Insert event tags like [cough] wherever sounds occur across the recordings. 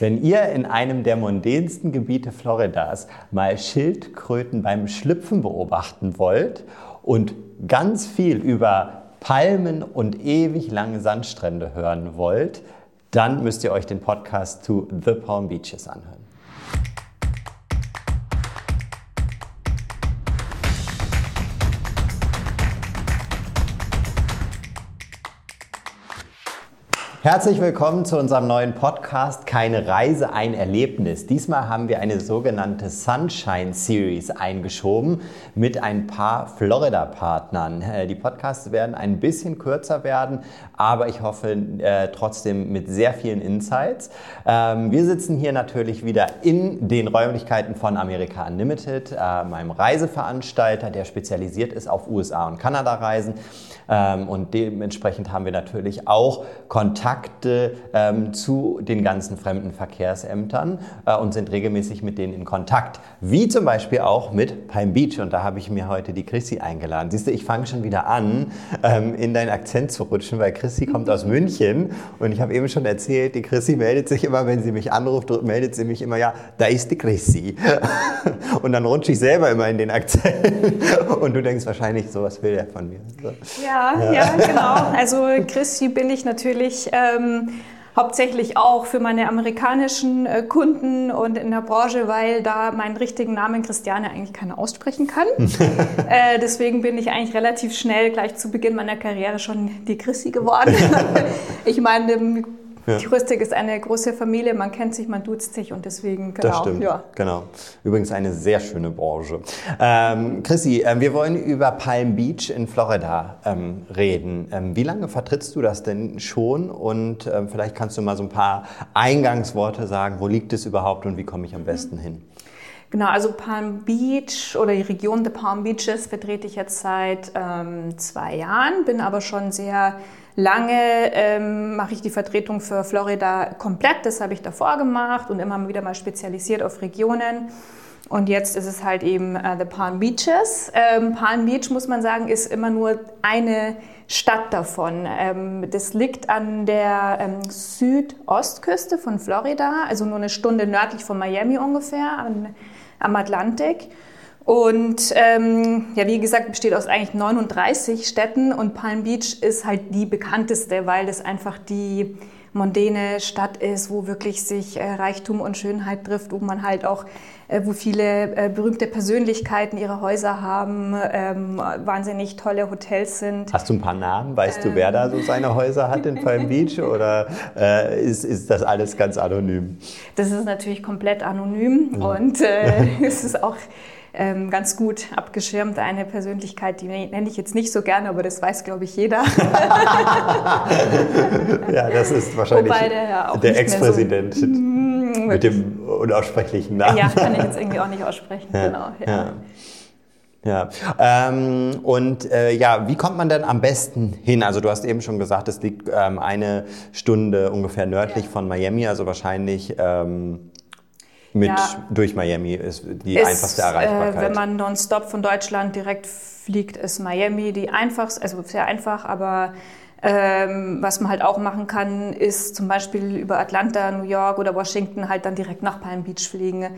Wenn ihr in einem der mondänsten Gebiete Floridas mal Schildkröten beim Schlüpfen beobachten wollt und ganz viel über Palmen und ewig lange Sandstrände hören wollt, dann müsst ihr euch den Podcast zu The Palm Beaches anhören. Herzlich willkommen zu unserem neuen Podcast Keine Reise, ein Erlebnis. Diesmal haben wir eine sogenannte Sunshine Series eingeschoben mit ein paar Florida-Partnern. Äh, die Podcasts werden ein bisschen kürzer werden, aber ich hoffe äh, trotzdem mit sehr vielen Insights. Ähm, wir sitzen hier natürlich wieder in den Räumlichkeiten von America Unlimited, äh, meinem Reiseveranstalter, der spezialisiert ist auf USA- und Kanada-Reisen. Ähm, und dementsprechend haben wir natürlich auch Kontakte ähm, zu den ganzen fremden Verkehrsämtern äh, und sind regelmäßig mit denen in Kontakt. Wie zum Beispiel auch mit Palm Beach. Und da habe ich mir heute die Chrissy eingeladen. Siehst du, ich fange schon wieder an, ähm, in deinen Akzent zu rutschen, weil Chrissy kommt aus [laughs] München. Und ich habe eben schon erzählt, die Chrissy meldet sich immer, wenn sie mich anruft, meldet sie mich immer, ja, da ist die Chrissy. [laughs] Und dann rutsche ich selber immer in den Akzent. [laughs] Und du denkst wahrscheinlich, so was will der von mir. Ja, ja, ja, genau. Also Christi bin ich natürlich ähm, hauptsächlich auch für meine amerikanischen äh, Kunden und in der Branche, weil da meinen richtigen Namen Christiane eigentlich keiner aussprechen kann. [laughs] äh, deswegen bin ich eigentlich relativ schnell gleich zu Beginn meiner Karriere schon die Christi geworden. [laughs] ich meine, ja. Die Rüstig ist eine große Familie, man kennt sich, man duzt sich und deswegen, genau. Das stimmt, ja. genau. Übrigens eine sehr schöne Branche. Ähm, Chrissy, äh, wir wollen über Palm Beach in Florida ähm, reden. Ähm, wie lange vertrittst du das denn schon? Und ähm, vielleicht kannst du mal so ein paar Eingangsworte sagen, wo liegt es überhaupt und wie komme ich am besten mhm. hin? Genau, also Palm Beach oder die Region der Palm Beaches vertrete ich jetzt seit ähm, zwei Jahren, bin aber schon sehr Lange ähm, mache ich die Vertretung für Florida komplett, das habe ich davor gemacht und immer wieder mal spezialisiert auf Regionen. Und jetzt ist es halt eben äh, The Palm Beaches. Ähm, Palm Beach, muss man sagen, ist immer nur eine Stadt davon. Ähm, das liegt an der ähm, Südostküste von Florida, also nur eine Stunde nördlich von Miami ungefähr, an, am Atlantik. Und ähm, ja, wie gesagt, besteht aus eigentlich 39 Städten und Palm Beach ist halt die bekannteste, weil das einfach die mondäne Stadt ist, wo wirklich sich äh, Reichtum und Schönheit trifft, wo man halt auch, äh, wo viele äh, berühmte Persönlichkeiten ihre Häuser haben, ähm, wahnsinnig tolle Hotels sind. Hast du ein paar Namen? Weißt ähm. du, wer da so seine Häuser hat in Palm Beach oder äh, ist, ist das alles ganz anonym? Das ist natürlich komplett anonym mhm. und äh, [laughs] es ist auch ähm, ganz gut abgeschirmt. Eine Persönlichkeit, die nenne ich jetzt nicht so gerne, aber das weiß, glaube ich, jeder. [laughs] ja, das ist wahrscheinlich der, der Ex-Präsident so, mm, mit dem unaussprechlichen Namen. Ja, kann ich jetzt irgendwie auch nicht aussprechen. Ja, genau. Ja. ja. Ja, ähm, und äh, ja, wie kommt man denn am besten hin? Also du hast eben schon gesagt, es liegt ähm, eine Stunde ungefähr nördlich ja. von Miami, also wahrscheinlich ähm, mit ja, durch Miami ist die ist, einfachste Erreichbarkeit. Äh, wenn man nonstop von Deutschland direkt fliegt, ist Miami die einfachste, also sehr einfach, aber ähm, was man halt auch machen kann, ist zum Beispiel über Atlanta, New York oder Washington halt dann direkt nach Palm Beach fliegen.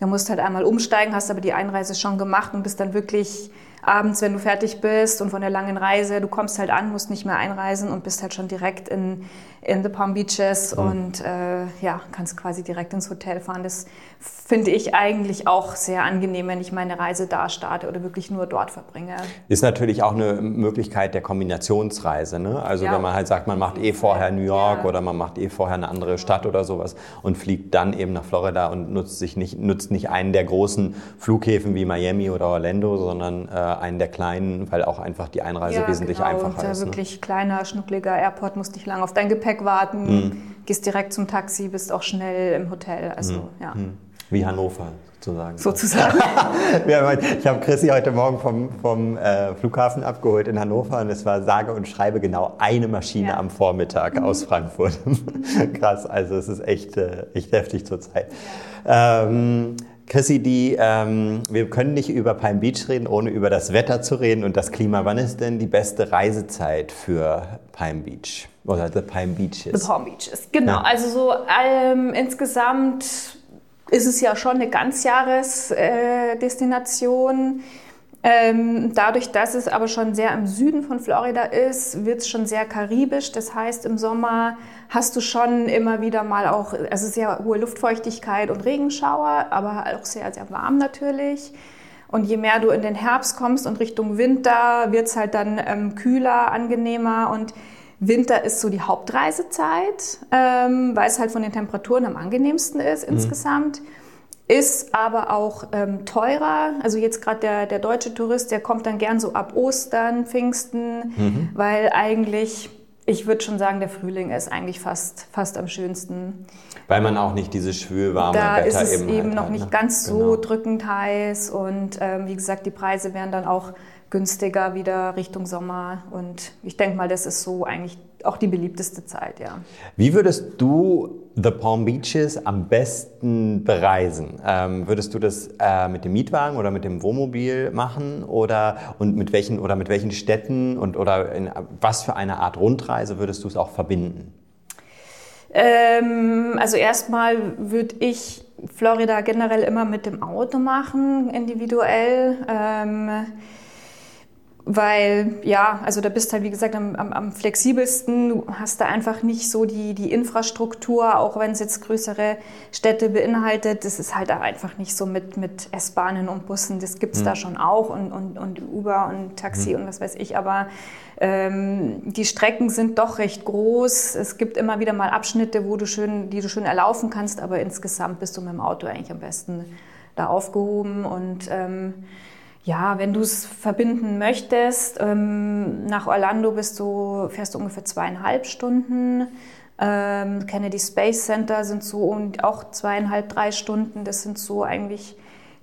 Da musst halt einmal umsteigen, hast aber die Einreise schon gemacht und bist dann wirklich abends, wenn du fertig bist und von der langen Reise, du kommst halt an, musst nicht mehr einreisen und bist halt schon direkt in, in the Palm Beaches mhm. und äh, ja, kannst quasi direkt ins Hotel fahren. Das finde ich eigentlich auch sehr angenehm, wenn ich meine Reise da starte oder wirklich nur dort verbringe. Ist natürlich auch eine Möglichkeit der Kombinationsreise. Ne? Also ja. wenn man halt sagt, man macht eh vorher New York ja. oder man macht eh vorher eine andere Stadt oder sowas und fliegt dann eben nach Florida und nutzt sich nicht, nutzt nicht einen der großen Flughäfen wie Miami oder Orlando, sondern äh, einen der kleinen, weil auch einfach die Einreise ja, wesentlich genau. einfacher und, äh, ist. Ne? wirklich kleiner, schnuckliger Airport, musst nicht lange auf dein Gepäck warten, hm. gehst direkt zum Taxi, bist auch schnell im Hotel. Also, hm. ja. Hm. Wie Hannover sozusagen. Sozusagen. [laughs] ich habe Chrissy heute Morgen vom, vom äh, Flughafen abgeholt in Hannover und es war sage und schreibe genau eine Maschine ja. am Vormittag mhm. aus Frankfurt. [laughs] Krass, also es ist echt, äh, echt heftig zurzeit. Ja. Ähm, Chrissy, die, ähm, wir können nicht über Palm Beach reden, ohne über das Wetter zu reden und das Klima. Wann ist denn die beste Reisezeit für Palm Beach oder The Palm Beaches? The Palm Beaches, genau. Ja. Also so ähm, insgesamt ist es ja schon eine Ganzjahresdestination. Äh, ähm, dadurch, dass es aber schon sehr im Süden von Florida ist, wird es schon sehr karibisch. Das heißt, im Sommer hast du schon immer wieder mal auch, also sehr hohe Luftfeuchtigkeit und Regenschauer, aber auch sehr, sehr warm natürlich. Und je mehr du in den Herbst kommst und Richtung Winter, wird es halt dann ähm, kühler, angenehmer und Winter ist so die Hauptreisezeit, ähm, weil es halt von den Temperaturen am angenehmsten ist mhm. insgesamt. Ist aber auch ähm, teurer. Also jetzt gerade der, der deutsche Tourist, der kommt dann gern so ab Ostern, Pfingsten, mhm. weil eigentlich, ich würde schon sagen, der Frühling ist eigentlich fast, fast am schönsten. Weil man auch nicht dieses schwülwarme da Wetter ist es eben, eben halt noch hat, nicht ne? ganz so Genau. drückend heiß und ähm, wie gesagt, die Preise werden dann auch günstiger wieder Richtung Sommer und ich denke mal, das ist so eigentlich auch die beliebteste Zeit, ja. Wie würdest du The Palm Beaches am besten bereisen? Ähm, würdest du das äh, mit dem Mietwagen oder mit dem Wohnmobil machen oder und mit welchen oder mit welchen Städten und oder in was für eine Art Rundreise würdest du es auch verbinden? Ähm, also erstmal würde ich Florida generell immer mit dem Auto machen, individuell. Ähm, weil, ja, also da bist halt, wie gesagt, am, am, am flexibelsten. Du hast da einfach nicht so die, die Infrastruktur, auch wenn es jetzt größere Städte beinhaltet. Das ist halt auch einfach nicht so mit, mit S-Bahnen und Bussen. Das gibt's Hm. da schon auch und, und, und Uber und Taxi und was weiß ich. Aber ähm, die Strecken sind doch recht groß. Es gibt immer wieder mal Abschnitte, wo du schön, die du schön erlaufen kannst, aber insgesamt bist du mit dem Auto eigentlich am besten da aufgehoben und ähm, ja, wenn du es verbinden möchtest, ähm, nach Orlando bist du, fährst du ungefähr zweieinhalb Stunden. Ähm, Kennedy Space Center sind so um, auch zweieinhalb, drei Stunden. Das sind so eigentlich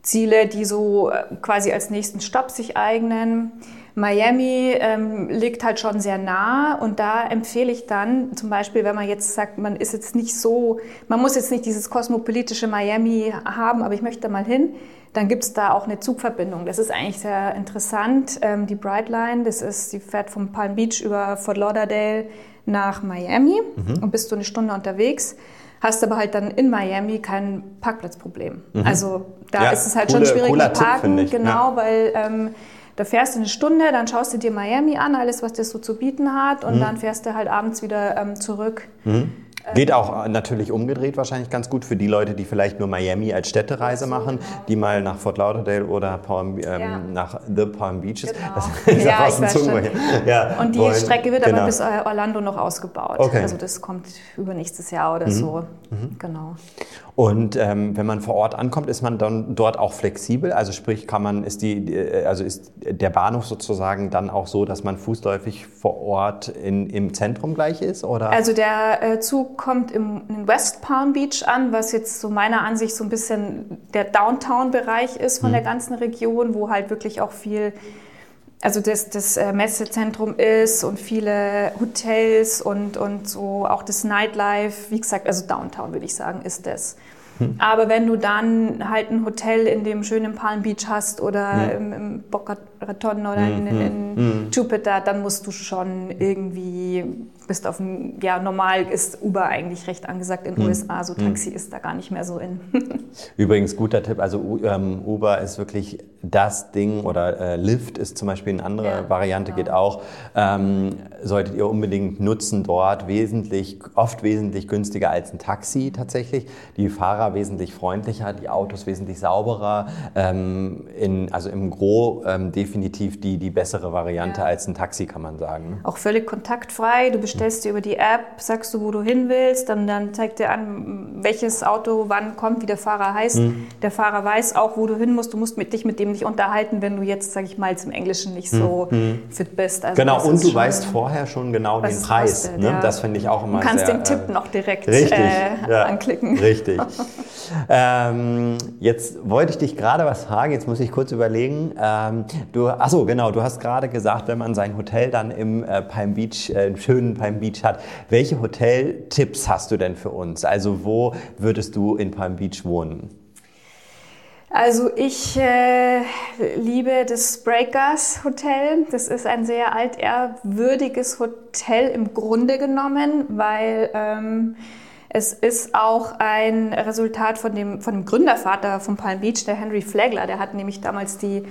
Ziele, die so äh, quasi als nächsten Stopp sich eignen. Miami ähm, liegt halt schon sehr nah und da empfehle ich dann zum Beispiel, wenn man jetzt sagt, man ist jetzt nicht so, man muss jetzt nicht dieses kosmopolitische Miami haben, aber ich möchte mal hin, dann gibt es da auch eine Zugverbindung. Das ist eigentlich sehr interessant. Ähm, die Brightline, das ist, die fährt vom Palm Beach über Fort Lauderdale nach Miami Mhm. und bist du eine Stunde unterwegs. Hast aber halt dann in Miami kein Parkplatzproblem. Also da Mhm. Ja, ist es halt coole- schon schwierig Tipp, Parken, ich. genau, Ja. weil ähm, da fährst du eine Stunde, dann schaust du dir Miami an, alles, was das so zu bieten hat, Mhm. und dann fährst du halt abends wieder ähm, zurück. Geht auch äh, natürlich umgedreht wahrscheinlich ganz gut für die Leute, die vielleicht nur Miami als Städtereise machen, die mal nach Fort Lauderdale oder Palm, ähm, Ja. nach The Palm Beaches. Genau. Das ist Ja, ich schon. Ja, Und die wollen. Strecke wird Genau. aber bis äh, Orlando noch ausgebaut. Okay. Mhm. Also das kommt übernächstes Jahr oder so. Genau. Und ähm, wenn man vor Ort ankommt, ist man dann dort auch flexibel? Also sprich, kann man, ist die, die- also ist der Bahnhof sozusagen dann auch so, dass man fußläufig vor Ort in, im Zentrum gleich ist? Oder? Also der äh, Zug kommt im, in West Palm Beach an, was jetzt so meiner Ansicht so ein bisschen der Downtown-Bereich ist von der ganzen Region, wo halt wirklich auch viel, also das, das äh, Messezentrum ist und viele Hotels und, und so auch das Nightlife. Wie gesagt, also Downtown würde ich sagen, ist das. Aber wenn du dann halt ein Hotel in dem schönen Palm Beach hast oder im, im Boca Raton oder in, in, in Jupiter, dann musst du schon irgendwie, bist auf dem, ja normal ist Uber eigentlich recht angesagt in den USA, so Taxi ist da gar nicht mehr so in. [laughs] Übrigens, guter Tipp, also ähm, Uber ist wirklich das Ding oder äh, Lyft ist zum Beispiel eine andere Ja, Variante, genau. geht auch. Ähm, solltet ihr unbedingt nutzen dort, wesentlich, oft wesentlich günstiger als ein Taxi tatsächlich. Die Fahrer wesentlich freundlicher, die Autos wesentlich sauberer. Ähm, in, also im Gro ähm, definitiv die, die bessere Variante Ja. als ein Taxi, kann man sagen. Auch völlig kontaktfrei. Du bestellst dir über die App, sagst du, wo du hin willst, dann, dann zeigt dir an, welches Auto wann kommt, wie der Fahrer heißt. Mhm. Der Fahrer weiß auch, wo du hin musst. Du musst mit dich mit dem nicht unterhalten, wenn du jetzt, sag ich mal, im Englischen nicht so fit bist. Also Mhm. Genau, und du schon- weißt vorher schon genau den Preis. kostet, ne? ja. Das finde ich auch immer Du kannst sehr, den Tipp äh, noch direkt Richtig, äh, ja, anklicken. Richtig. [laughs] ähm, jetzt wollte ich dich gerade was fragen, jetzt muss ich kurz überlegen. Ähm, du, achso, genau, du hast gerade gesagt, wenn man sein Hotel dann im äh, Palm Beach, äh, im schönen Palm Beach hat, welche Hoteltipps hast du denn für uns? Also wo würdest du in Palm Beach wohnen? Also ich äh, liebe das Breakers Hotel. Das ist ein sehr altehrwürdiges Hotel im Grunde genommen, weil ähm, es ist auch ein Resultat von dem, von dem Gründervater von Palm Beach, der Henry Flagler. Der hat nämlich damals die,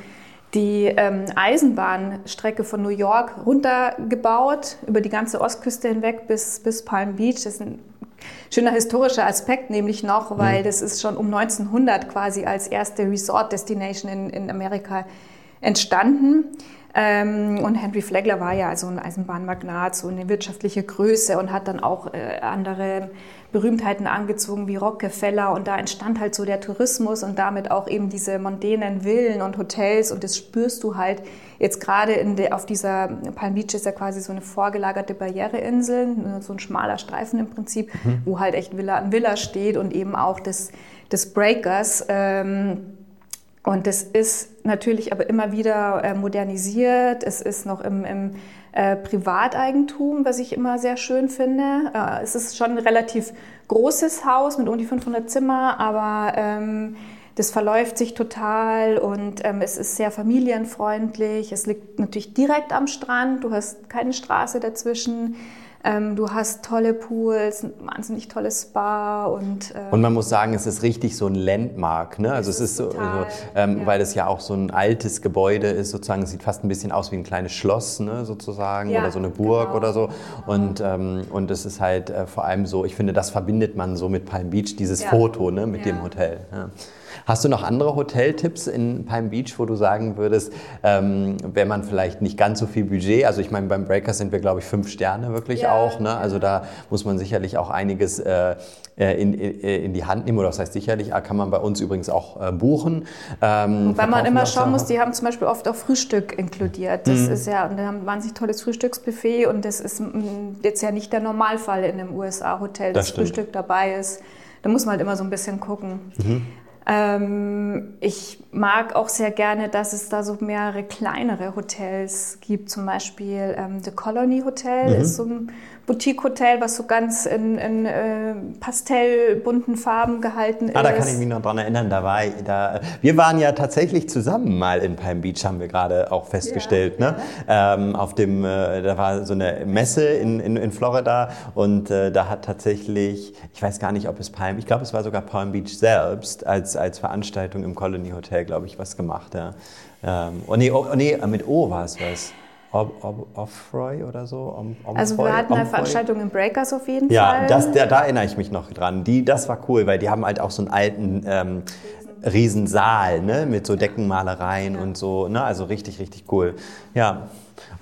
die ähm, Eisenbahnstrecke von New York runtergebaut, über die ganze Ostküste hinweg bis, bis Palm Beach. Das ist ein schöner historischer Aspekt nämlich noch, weil mhm. das ist schon um 1900 quasi als erste Resort-Destination in, in Amerika entstanden. Ähm, und Henry Flagler war ja also ein Eisenbahnmagnat, so eine wirtschaftliche Größe und hat dann auch äh, andere Berühmtheiten angezogen wie Rockefeller und da entstand halt so der Tourismus und damit auch eben diese mondänen Villen und Hotels und das spürst du halt jetzt gerade in de, auf dieser Palm Beach ist ja quasi so eine vorgelagerte Barriereinsel, so ein schmaler Streifen im Prinzip, mhm. wo halt echt Villa an Villa steht und eben auch des, des Breakers. Ähm, und das ist natürlich aber immer wieder äh, modernisiert. Es ist noch im, im äh, Privateigentum, was ich immer sehr schön finde. Äh, es ist schon ein relativ großes Haus mit um die 500 Zimmer, aber ähm, das verläuft sich total und ähm, es ist sehr familienfreundlich. Es liegt natürlich direkt am Strand, du hast keine Straße dazwischen. Ähm, du hast tolle Pools, ein wahnsinnig tolles Spa und. Äh und man muss sagen, es ist richtig so ein Landmark, ne? Also es ist so, total, so ähm, ja. weil es ja auch so ein altes Gebäude ist, sozusagen, es sieht fast ein bisschen aus wie ein kleines Schloss, ne? Sozusagen, ja, oder so eine Burg genau. oder so. Und, ähm, und es ist halt äh, vor allem so, ich finde, das verbindet man so mit Palm Beach, dieses ja. Foto, ne? Mit dem Hotel. Hast du noch andere Hoteltipps in Palm Beach, wo du sagen würdest, ähm, wenn man vielleicht nicht ganz so viel Budget, also ich meine, beim Breakers sind wir, glaube ich, fünf Sterne wirklich ja. auch, ne? also da muss man sicherlich auch einiges äh, äh in, in, äh, in, die Hand nehmen, oder das heißt sicherlich, kann man bei uns übrigens auch äh, buchen. Ähm, Weil man immer schauen muss, die haben zum Beispiel oft auch Frühstück inkludiert. Das mhm. ist ja, und die haben ein wahnsinnig tolles Frühstücksbuffet und das ist jetzt ja nicht der Normalfall in einem USA-Hotel, dass das Frühstück dabei ist. Da muss man halt immer so ein bisschen gucken. Mhm. Ähm, ich mag auch sehr gerne, dass es da so mehrere kleinere Hotels gibt. Zum Beispiel ähm, The Colony Hotel mhm. ist so ein Boutique-Hotel, was so ganz in, in äh, pastellbunten Farben gehalten ist. Ah, da kann ich mich noch dran erinnern. Da war, da, wir waren ja tatsächlich zusammen mal in Palm Beach, haben wir gerade auch festgestellt. Ja, ne? Ja. Ähm, auf dem, äh, da war so eine Messe in, in, in Florida und äh, da hat tatsächlich, ich weiß gar nicht, ob es Palm, ich glaube, es war sogar Palm Beach selbst als, als Veranstaltung im Colony Hotel, glaube ich, was gemacht. Ja. Ähm, oh, nee, oh, nee, mit O war es was. Offroy oder so? Om, Om also wir hatten eine Veranstaltung im Breakers auf jeden ja, Fall. Ja, da, da, erinnere ich mich noch dran. Die, das war cool, weil die haben halt auch so einen alten ähm, Riesensaal ne? mit so Deckenmalereien ja. und so. Ne? Also richtig, richtig cool. Ja.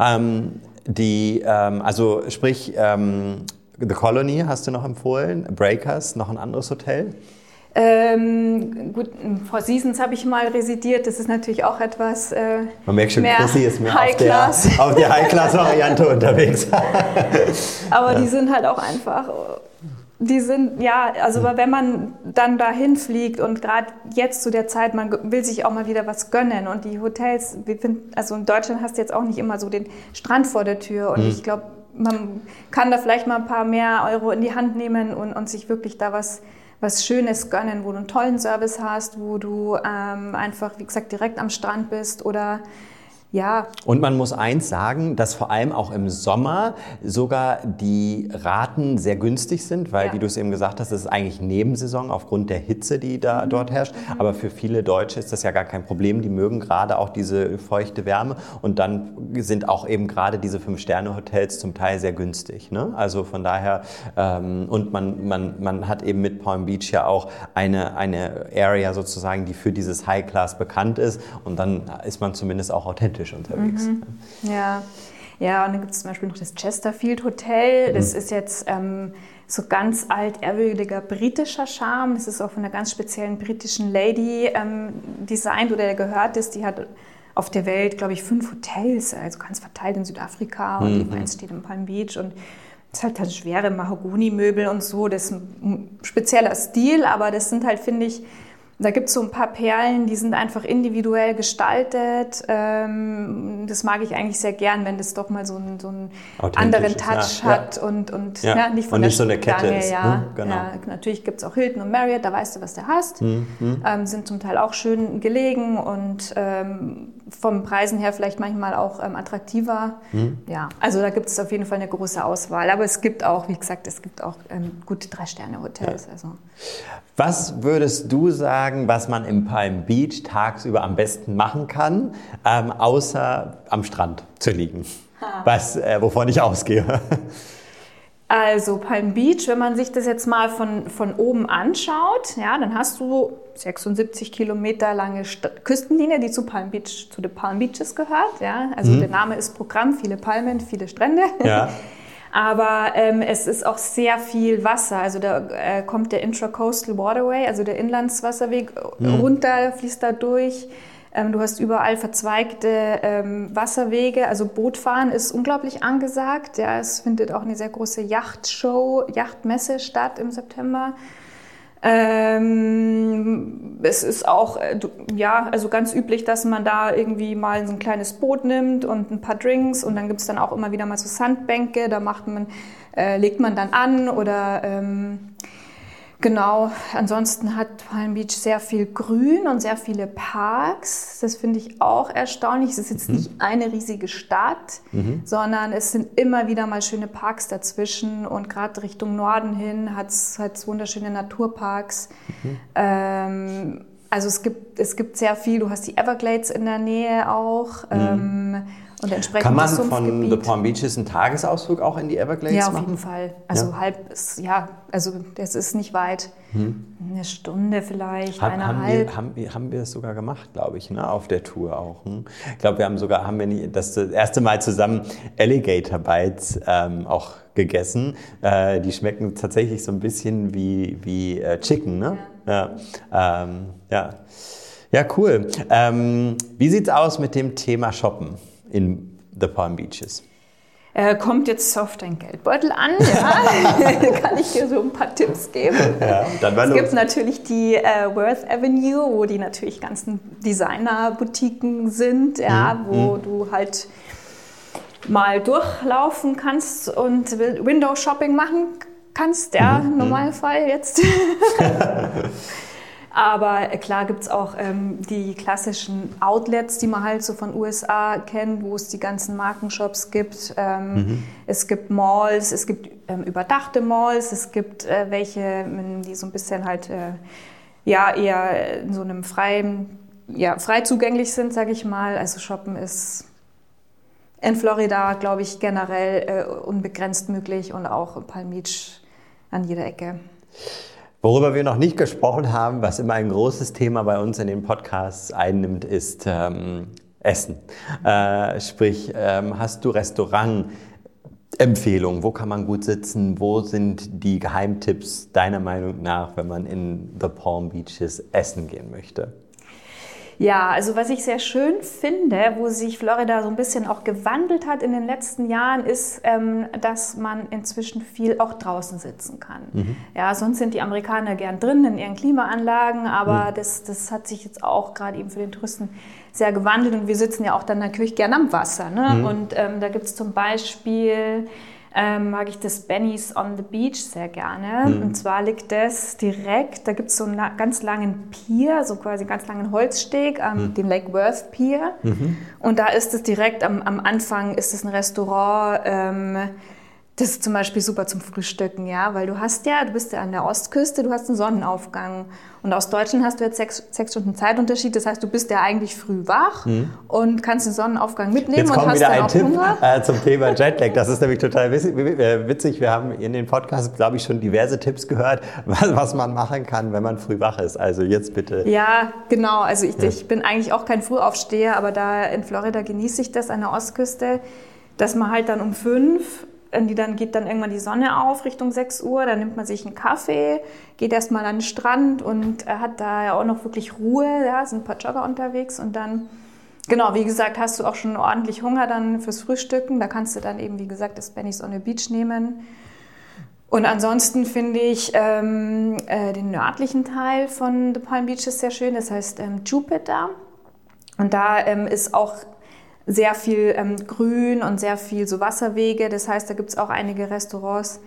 Ähm, die, ähm, also sprich, ähm, The Colony hast du noch empfohlen, Breakers, noch ein anderes Hotel? Ähm, gut, Four Seasons habe ich mal residiert. Das ist natürlich auch etwas. Äh, Man merkt schon, Chrissy ist mehr auf der, [laughs] auf der High-Class-Variante [laughs] unterwegs. Aber die sind halt auch einfach. Die sind, ja, also wenn man dann dahin fliegt und gerade jetzt zu der Zeit, man will sich auch mal wieder was gönnen und die Hotels, wir finden, also in Deutschland hast du jetzt auch nicht immer so den Strand vor der Tür und mhm. ich glaube, man kann da vielleicht mal ein paar mehr Euro in die Hand nehmen und, und sich wirklich da was was Schönes gönnen, wo du einen tollen Service hast, wo du ähm, einfach, wie gesagt, direkt am Strand bist oder ja. Und man muss eins sagen, dass vor allem auch im Sommer sogar die Raten sehr günstig sind, weil, ja. wie du es eben gesagt hast, es ist eigentlich Nebensaison aufgrund der Hitze, die da mhm. dort herrscht. Mhm. Aber für viele Deutsche ist das ja gar kein Problem. Die mögen gerade auch diese feuchte Wärme. Und dann sind auch eben gerade diese Fünf-Sterne-Hotels zum Teil sehr günstig. Ne? Also von daher, ähm, und man, man, man hat eben mit Palm Beach ja auch eine, eine Area sozusagen, die für dieses High Class bekannt ist. Und dann ist man zumindest auch authentisch authentisch unterwegs. Mhm. Ja. ja, und dann gibt es zum Beispiel noch das Chesterfield Hotel. Das mhm. ist jetzt ähm, so ganz alt, ehrwürdiger britischer Charme. Das ist auch von einer ganz speziellen britischen Lady ähm, designt oder gehört ist. Die hat auf der Welt, glaube ich, fünf Hotels, also ganz verteilt in Südafrika und mhm. eins steht in Palm Beach und es ist halt dann schwere Mahagoni-Möbel und so. Das ist ein spezieller Stil, aber das sind halt, finde ich, Da gibt es so ein paar Perlen, die sind einfach individuell gestaltet. Ähm, das mag ich eigentlich sehr gern, wenn das doch mal so einen, so einen anderen Touch ja, hat ja. und, und ja. ja. nicht von und der nicht so eine Kette ist. Ja, hm, genau. natürlich gibt es auch Hilton und Marriott, da weißt du, was du hast. Hm, hm. Ähm, sind zum Teil auch schön gelegen und ähm, vom Preisen her vielleicht manchmal auch ähm, attraktiver. Hm. Ja, also da gibt es auf jeden Fall eine große Auswahl. Aber es gibt auch, wie gesagt, es gibt auch ähm, gute Drei-Sterne-Hotels. Also. Was würdest du sagen, was man im Palm Beach tagsüber am besten machen kann, ähm, außer am Strand zu liegen? [laughs] Was, äh, wovon ich ausgehe. Also Palm Beach, wenn man sich das jetzt mal von, von oben anschaut, ja, dann hast du 76 Kilometer lange St Küstenlinie, die zu Palm Beach, zu den Palm Beaches gehört. Ja. Also mhm. der Name ist Programm, viele Palmen, viele Strände. Ja. [laughs] Aber ähm, es ist auch sehr viel Wasser. Also da äh, kommt der Intracoastal Waterway, also der Inlandswasserweg mhm. runter, fließt da durch. Ähm, du hast überall verzweigte ähm, Wasserwege. Also Bootfahren ist unglaublich angesagt. Ja, es findet auch eine sehr große Yachtshow, Yachtmesse statt im September. Ähm, es ist auch äh, ja, also ganz üblich, dass man da irgendwie mal so ein kleines Boot nimmt und ein paar Drinks und dann gibt es dann auch immer wieder mal so Sandbänke, da macht man, äh, legt man dann an oder ähm, Genau, ansonsten hat Palm Beach sehr viel Grün und sehr viele Parks. Das finde ich auch erstaunlich. Es ist jetzt mhm. nicht eine riesige Stadt, mhm. sondern es sind immer wieder mal schöne Parks dazwischen. Und gerade Richtung Norden hin hat es wunderschöne Naturparks. Mhm. Ähm, also es gibt, es gibt sehr viel. Du hast die Everglades in der Nähe auch. Mhm. Ähm, und entsprechend Kann man von The Palm Beaches einen Tagesausflug auch in die Everglades machen? Ja, auf jeden Fall. Also ja. halb, ist, ja, also das ist nicht weit. Hm. Eine Stunde vielleicht, Hab, eineinhalb. Haben wir, haben, wir, haben wir es sogar gemacht, glaube ich, ne? auf der Tour auch. Hm? Ich glaube, wir haben sogar, haben wir nie, das, das erste Mal zusammen Alligator Bites ähm, auch gegessen. Äh, die schmecken tatsächlich so ein bisschen wie, wie äh, Chicken, ne? Ja. Ja, ähm, ja. ja cool. Ähm, wie sieht's aus mit dem Thema Shoppen? In the Palm Beaches? Äh, kommt jetzt auf dein Geldbeutel an, ja. [laughs] [laughs] kann ich dir so ein paar Tipps geben. Ja, dann es gibt natürlich die äh, Worth Avenue, wo die natürlich ganzen Designer-Boutiquen sind, ja, mhm. wo mhm. du halt mal durchlaufen kannst und Window-Shopping machen kannst, ja, mhm. mhm. Normalfall jetzt. [laughs] Aber klar gibt es auch ähm, die klassischen Outlets, die man halt so von USA kennt, wo es die ganzen Markenshops gibt. Ähm, mhm. Es gibt Malls, es gibt ähm, überdachte Malls, es gibt äh, welche, die so ein bisschen halt äh, ja eher in so einem freien, ja, frei zugänglich sind, sage ich mal. Also Shoppen ist in Florida, glaube ich, generell äh, unbegrenzt möglich und auch Palm Beach an jeder Ecke. Worüber wir noch nicht gesprochen haben, was immer ein großes Thema bei uns in den Podcasts einnimmt, ist ähm, Essen. Äh, sprich, ähm, hast du Restaurantempfehlungen? Wo kann man gut sitzen? Wo sind die Geheimtipps deiner Meinung nach, wenn man in The Palm Beaches essen gehen möchte? Ja, also was ich sehr schön finde, wo sich Florida so ein bisschen auch gewandelt hat in den letzten Jahren, ist, ähm, dass man inzwischen viel auch draußen sitzen kann. Mhm. Ja, sonst sind die Amerikaner gern drin in ihren Klimaanlagen, aber mhm. das, das hat sich jetzt auch gerade eben für den Touristen sehr gewandelt und wir sitzen ja auch dann natürlich gern am Wasser. Ne? Mhm. Und ähm, da gibt es zum Beispiel ähm, mag ich das Benny's on the Beach sehr gerne. Mhm. Und zwar liegt das direkt, da gibt es so einen ganz langen Pier, so quasi einen ganz langen Holzsteg, ähm, mhm. den Lake Worth Pier. Mhm. Und da ist es direkt am, am Anfang, ist es ein Restaurant, ähm, das ist zum Beispiel super zum Frühstücken, ja, weil du hast ja, du bist ja an der Ostküste, du hast einen Sonnenaufgang. Und aus Deutschland hast du jetzt sechs, sechs Stunden Zeitunterschied, das heißt, du bist ja eigentlich früh wach mhm. und kannst den Sonnenaufgang mitnehmen jetzt und kommt hast wieder dann ein auch Tipp Hunger. Äh, zum Thema Jetlag. Das ist nämlich total äh, witzig. Wir haben in den Podcast, glaube ich, schon diverse Tipps gehört, [laughs] was, was, man machen kann, wenn man früh wach ist. Also jetzt bitte. Ja, genau. Also ich, ja. ich bin eigentlich auch kein Frühaufsteher, aber da in Florida genieße ich das an der Ostküste, dass man halt dann um fünf die dann geht dann irgendwann die Sonne auf Richtung 6 Uhr, dann nimmt man sich einen Kaffee, geht erstmal an den Strand und hat da ja auch noch wirklich Ruhe, ja, sind ein paar Jogger unterwegs und dann, genau, wie gesagt, hast du auch schon ordentlich Hunger dann fürs Frühstücken, da kannst du dann eben, wie gesagt, das Benny's on the Beach nehmen Und ansonsten finde ich ähm, äh, den nördlichen Teil von The Palm Beaches sehr schön, das heißt ähm, Jupiter. Und da ähm, ist auch sehr viel ähm, Grün und sehr viel so Wasserwege. Das heißt, da gibt es auch einige Restaurants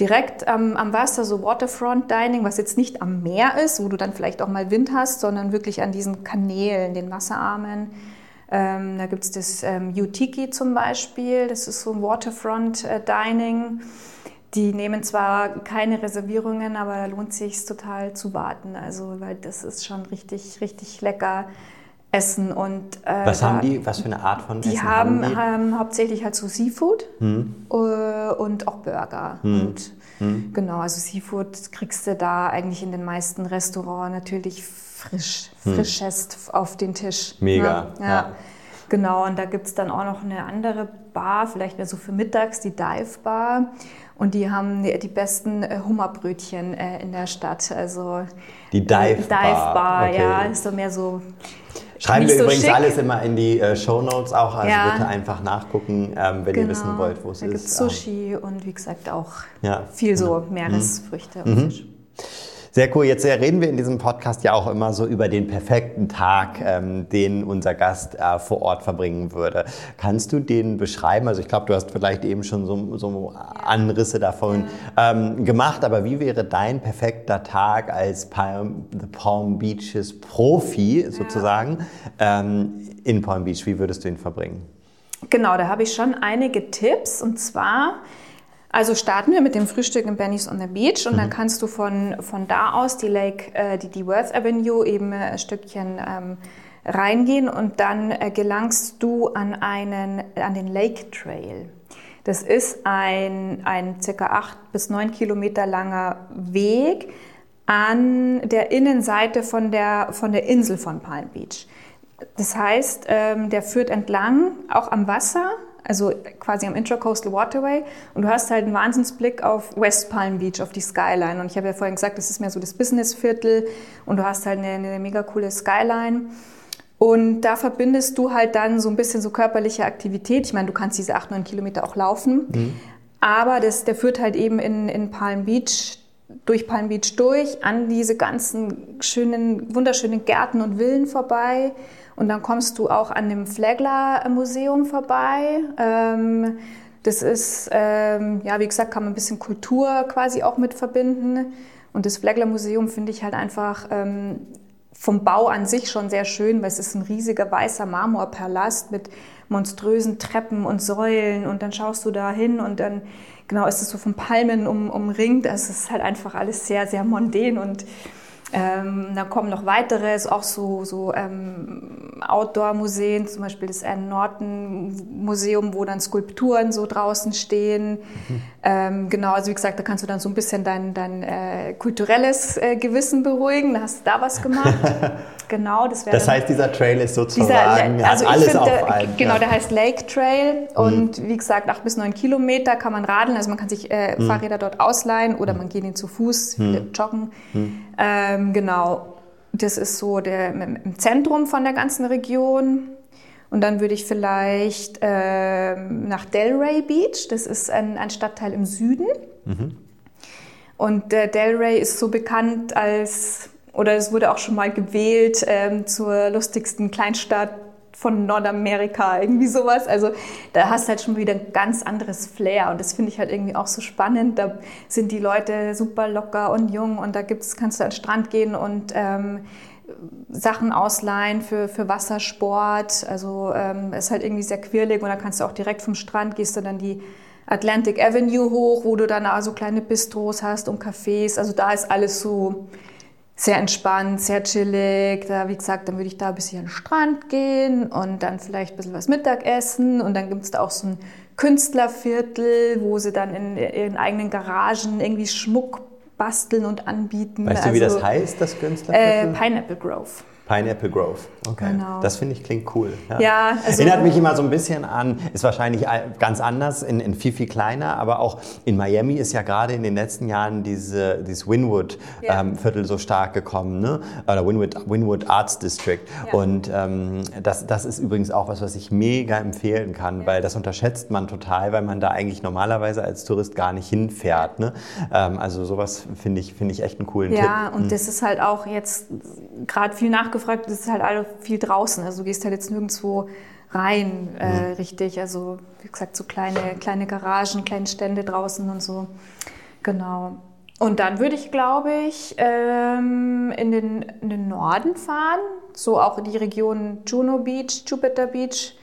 direkt ähm, am Wasser, so Waterfront Dining, was jetzt nicht am Meer ist, wo du dann vielleicht auch mal Wind hast, sondern wirklich an diesen Kanälen, den Wasserarmen. Ähm, da gibt es das ähm, Utiki zum Beispiel, das ist so ein Waterfront äh, Dining. Die nehmen zwar keine Reservierungen, aber da lohnt sich total zu warten. Also, weil das ist schon richtig, richtig lecker. Essen und äh, was haben die? Was für eine Art von die Essen haben? Die haben hauptsächlich halt so Seafood hm. äh, und auch Burger hm. und hm. genau also Seafood kriegst du da eigentlich in den meisten Restaurants natürlich frisch hm. frischest auf den Tisch. Mega. Ja. ja. Genau, und da gibt es dann auch noch eine andere Bar, vielleicht mehr so für mittags, die Dive Bar. Und die haben die, die besten äh, Hummerbrötchen äh, in der Stadt. Also die Dive Bar. Dive Bar, okay. ja, ist so mehr so. Schreiben wir so übrigens schick. alles immer in die äh, Show Notes auch, also ja. bitte einfach nachgucken, ähm, wenn genau. ihr wissen wollt, wo es ist. Da Sushi und wie gesagt auch ja. viel so mhm. Meeresfrüchte mhm. und Fisch. Sehr cool. Jetzt reden wir in diesem Podcast ja auch immer so über den perfekten Tag, ähm, den unser Gast äh, vor Ort verbringen würde. Kannst du den beschreiben? Also ich glaube, du hast vielleicht eben schon so, so Anrisse davon ja. ähm, gemacht, aber wie wäre dein perfekter Tag als Palm, The Palm Beaches Profi sozusagen ja. ähm, in Palm Beach? Wie würdest du ihn verbringen? Genau, da habe ich schon einige Tipps und zwar also starten wir mit dem Frühstück in Benny's on the Beach und mhm. dann kannst du von, von da aus die Lake, äh, die, die Worth Avenue eben ein Stückchen ähm, reingehen und dann äh, gelangst du an, einen, an den Lake Trail. Das ist ein, ein circa acht bis neun Kilometer langer Weg an der Innenseite von der, von der Insel von Palm Beach. Das heißt, ähm, der führt entlang, auch am Wasser, also quasi am Intracoastal Waterway. Und du hast halt einen Wahnsinnsblick auf West Palm Beach, auf die Skyline. Und ich habe ja vorhin gesagt, das ist mehr so das Businessviertel und du hast halt eine, eine mega coole Skyline. Und da verbindest du halt dann so ein bisschen so körperliche Aktivität. Ich meine, du kannst diese 8, 9 Kilometer auch laufen. Mhm. Aber das, der führt halt eben in, in Palm Beach, durch Palm Beach durch, an diese ganzen schönen, wunderschönen Gärten und Villen vorbei. Und dann kommst du auch an dem Flagler-Museum vorbei. Ähm, das ist, ähm, ja, wie gesagt, kann man ein bisschen Kultur quasi auch mit verbinden. Und das Flagler-Museum finde ich halt einfach ähm, vom Bau an sich schon sehr schön, weil es ist ein riesiger weißer Marmorpalast mit monströsen Treppen und Säulen. Und dann schaust du da hin und dann, genau, ist es so von Palmen um, umringt. Das ist halt einfach alles sehr, sehr mondän und ähm, dann kommen noch weitere, ist auch so, so ähm, Outdoor-Museen, zum Beispiel das Anne Norton Museum, wo dann Skulpturen so draußen stehen. Mhm. Ähm, genau, also wie gesagt, da kannst du dann so ein bisschen dein, dein äh, kulturelles äh, Gewissen beruhigen. Da hast du da was gemacht. [laughs] genau, das wäre. Das heißt, dieser Trail ist sozusagen dieser, also alles find, auf einen. Genau, ja. der heißt Lake Trail und mhm. wie gesagt, acht bis neun Kilometer kann man radeln. Also man kann sich äh, mhm. Fahrräder dort ausleihen oder mhm. man geht ihn zu Fuß, mhm. joggen. Mhm. Ähm, genau, das ist so der, im Zentrum von der ganzen Region. Und dann würde ich vielleicht äh, nach Delray Beach, das ist ein, ein Stadtteil im Süden. Mhm. Und äh, Delray ist so bekannt als, oder es wurde auch schon mal gewählt ähm, zur lustigsten Kleinstadt von Nordamerika, irgendwie sowas. Also da hast du halt schon wieder ein ganz anderes Flair und das finde ich halt irgendwie auch so spannend. Da sind die Leute super locker und jung und da gibt's, kannst du an den Strand gehen und ähm, Sachen ausleihen für, für Wassersport. Also ähm, ist halt irgendwie sehr quirlig und da kannst du auch direkt vom Strand gehst du dann die Atlantic Avenue hoch, wo du dann auch so kleine Bistros hast und Cafés. Also da ist alles so sehr entspannt, sehr chillig. Da, wie gesagt, dann würde ich da ein bisschen an den Strand gehen und dann vielleicht ein bisschen was Mittagessen. Und dann gibt es da auch so ein Künstlerviertel, wo sie dann in ihren eigenen Garagen irgendwie Schmuck basteln und anbieten. Weißt du, wie das also, heißt, das Künstlerviertel? Äh, Pineapple Grove. Pineapple Grove. Okay. Genau. Das finde ich klingt cool. Ja, also- Erinnert mich immer so ein bisschen an, ist wahrscheinlich ganz anders, in, in viel, viel kleiner, aber auch in Miami ist ja gerade in den letzten Jahren diese, dieses Wynwood-Viertel Ja. so stark gekommen, ne? oder Wynwood, Wynwood Arts District. Ja. Und ähm, das, das ist übrigens auch was, was ich mega empfehlen kann, weil das unterschätzt man total, weil man da eigentlich normalerweise als Tourist gar nicht hinfährt. Ne? Ähm, also sowas finde ich, finde ich echt einen coolen Tipp. Ja, und das ist halt auch jetzt gerade viel nachgefragt, das ist halt alle viel draußen. Also du gehst halt jetzt nirgendwo rein, äh, richtig. Also wie gesagt, so kleine, kleine Garagen, kleine Stände draußen und so. Genau. Und dann würde ich, glaube ich, ähm, in, den, in den Norden fahren, so auch in die Region Juno Beach, Jupiter Beach.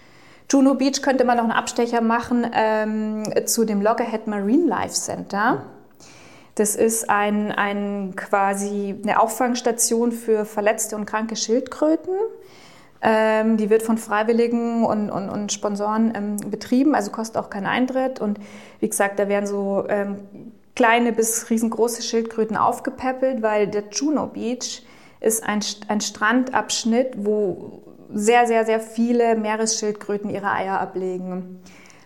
Juno Beach könnte man noch einen Abstecher machen ähm, zu dem Loggerhead Marine Life Center. Das ist ein, ein quasi eine Auffangstation für verletzte und kranke Schildkröten. Ähm, die wird von Freiwilligen und, und, und Sponsoren ähm, betrieben, also kostet auch keinen Eintritt. Und wie gesagt, da werden so ähm, kleine bis riesengroße Schildkröten aufgepäppelt, weil der Juno Beach ist ein, ein Strandabschnitt, wo sehr, sehr, sehr viele Meeresschildkröten ihre Eier ablegen.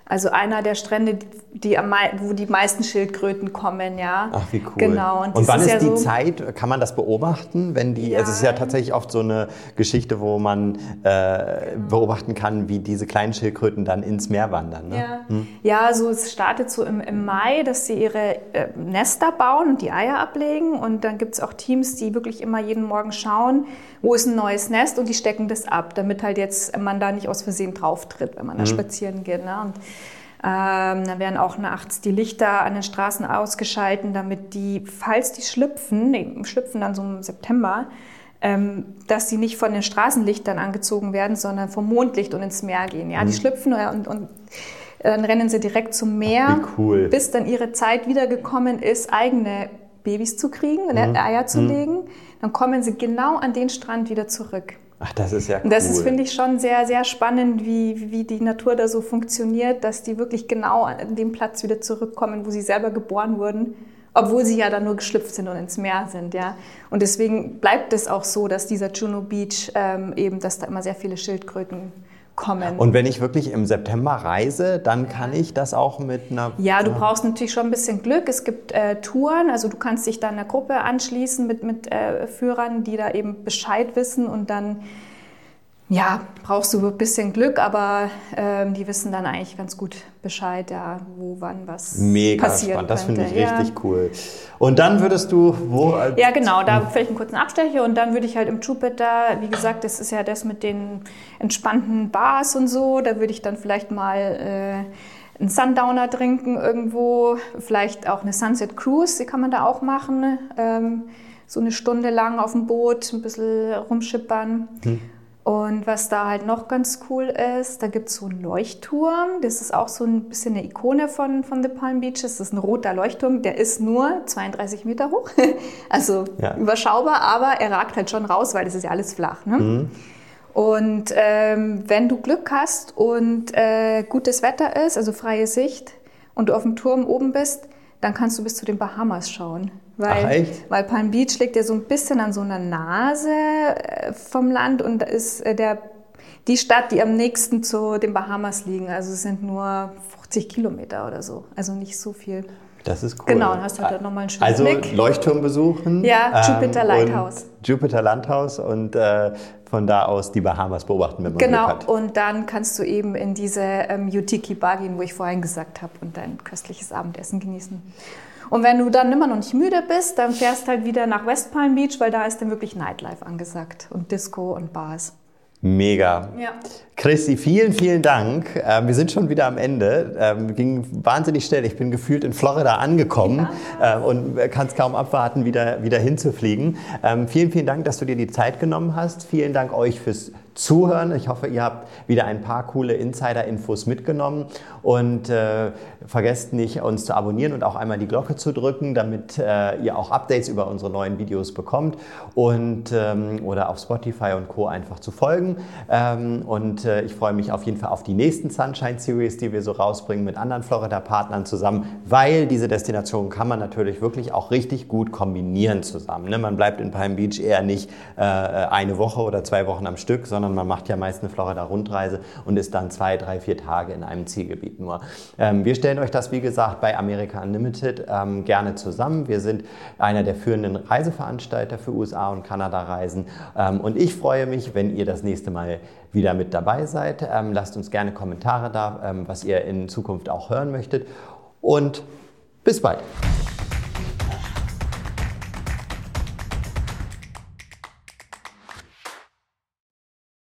Also einer der Strände, die am wo die meisten Schildkröten kommen, ja. Ach, wie cool. Genau. Und, das wann ist, ja die so, Zeit? Kann man das beobachten? Wenn die, Ja. also es ist ja tatsächlich oft so eine Geschichte, wo man äh, beobachten kann, wie diese kleinen Schildkröten dann ins Meer wandern. Ne? Ja, ja so es startet so im, im Mai, dass sie ihre äh, Nester bauen und die Eier ablegen. Und dann gibt es auch Teams, die wirklich immer jeden Morgen schauen, wo ist ein neues Nest und die stecken das ab, damit halt jetzt man da nicht aus Versehen drauf tritt, wenn man da spazieren geht. Ne? Und ähm, dann werden auch nachts die Lichter an den Straßen ausgeschalten, damit die, falls die schlüpfen, die schlüpfen dann so im September, ähm, dass die nicht von den Straßenlichtern angezogen werden, sondern vom Mondlicht und ins Meer gehen. Ja, die schlüpfen und, und dann rennen sie direkt zum Meer, cool. bis dann ihre Zeit wiedergekommen ist, eigene Babys zu kriegen, Mhm. Eier zu legen. Dann kommen sie genau an den Strand wieder zurück. Ach, das ist ja cool. Das ist, finde ich, schon sehr, sehr spannend, wie, wie die Natur da so funktioniert, dass die wirklich genau an dem Platz wieder zurückkommen, wo sie selber geboren wurden, obwohl sie ja dann nur geschlüpft sind und ins Meer sind. Ja. Und deswegen bleibt es auch so, dass dieser Juno Beach ähm, eben, dass da immer sehr viele Schildkröten kommen. Und wenn ich wirklich im September reise, dann kann ich das auch mit einer. Ja, du brauchst natürlich schon ein bisschen Glück. Es gibt äh, Touren, also du kannst dich dann einer Gruppe anschließen mit, mit äh, Führern, die da eben Bescheid wissen und dann, ja, brauchst du ein bisschen Glück, aber ähm, die wissen dann eigentlich ganz gut Bescheid, ja, wo, wann, was Mega passieren spannend, das finde ich ja. richtig cool. Und dann würdest du wo? Ja, genau, da vielleicht einen kurzen Abstecher und dann würde ich halt im Jupiter, wie gesagt, das ist ja das mit den entspannten Bars und so, da würde ich dann vielleicht mal äh, einen Sundowner trinken irgendwo, vielleicht auch eine Sunset Cruise, die kann man da auch machen, ähm, so eine Stunde lang auf dem Boot, ein bisschen rumschippern. Und was da halt noch ganz cool ist, da gibt es so einen Leuchtturm. Das ist auch so ein bisschen eine Ikone von, von The Palm Beaches. Das ist ein roter Leuchtturm, der ist nur 32 Meter hoch. [laughs] Also Ja. überschaubar, aber er ragt halt schon raus, weil das ist ja alles flach. Ne? Und ähm, wenn du Glück hast und äh, gutes Wetter ist, also freie Sicht, und du auf dem Turm oben bist, dann kannst du bis zu den Bahamas schauen. Weil, Ach, weil Palm Beach liegt ja so ein bisschen an so einer Nase äh, vom Land und ist äh, der, die Stadt, die am nächsten zu den Bahamas liegen. Also es sind nur 50 Kilometer oder so. Also nicht so viel. Das ist cool. Genau, dann hast du halt nochmal einen schönen Also Blick. Leuchtturm besuchen. Ja, Jupiter und Lighthouse. Jupiter Landhaus und äh, von da aus die Bahamas beobachten, wenn man Genau, Glück hat. und dann kannst du eben in diese ähm, Yutiki Bar gehen, wo ich vorhin gesagt habe, und dein köstliches Abendessen genießen. Und wenn du dann immer noch nicht müde bist, dann fährst halt wieder nach West Palm Beach, weil da ist dann wirklich Nightlife angesagt und Disco und Bars. Mega. Ja. Christi, vielen, vielen Dank. Ähm, wir sind schon wieder am Ende. Ähm, ging wahnsinnig schnell. Ich bin gefühlt in Florida angekommen ähm, und kann es kaum abwarten, wieder, wieder hinzufliegen. Ähm, vielen, vielen Dank, dass du dir die Zeit genommen hast. Vielen Dank euch fürs Zuhören. Ich hoffe, ihr habt wieder ein paar coole Insider-Infos mitgenommen und äh, vergesst nicht, uns zu abonnieren und auch einmal die Glocke zu drücken, damit äh, ihr auch Updates über unsere neuen Videos bekommt und ähm, oder auf Spotify und Co. einfach zu folgen. Ähm, und äh, ich freue mich auf jeden Fall auf die nächsten Sunshine Series, die wir so rausbringen mit anderen Florida-Partnern zusammen, weil diese Destination kann man natürlich wirklich auch richtig gut kombinieren zusammen. Ne? Man bleibt in Palm Beach eher nicht äh, eine Woche oder zwei Wochen am Stück, sondern sondern man macht ja meist eine Florida-Rundreise und ist dann zwei, drei, vier Tage in einem Zielgebiet nur. Ähm, wir stellen euch das, wie gesagt, bei America Unlimited ähm, gerne zusammen. Wir sind einer der führenden Reiseveranstalter für USA und Kanada-Reisen ähm, und ich freue mich, wenn ihr das nächste Mal wieder mit dabei seid. Ähm, lasst uns gerne Kommentare da, ähm, was ihr in Zukunft auch hören möchtet und bis bald.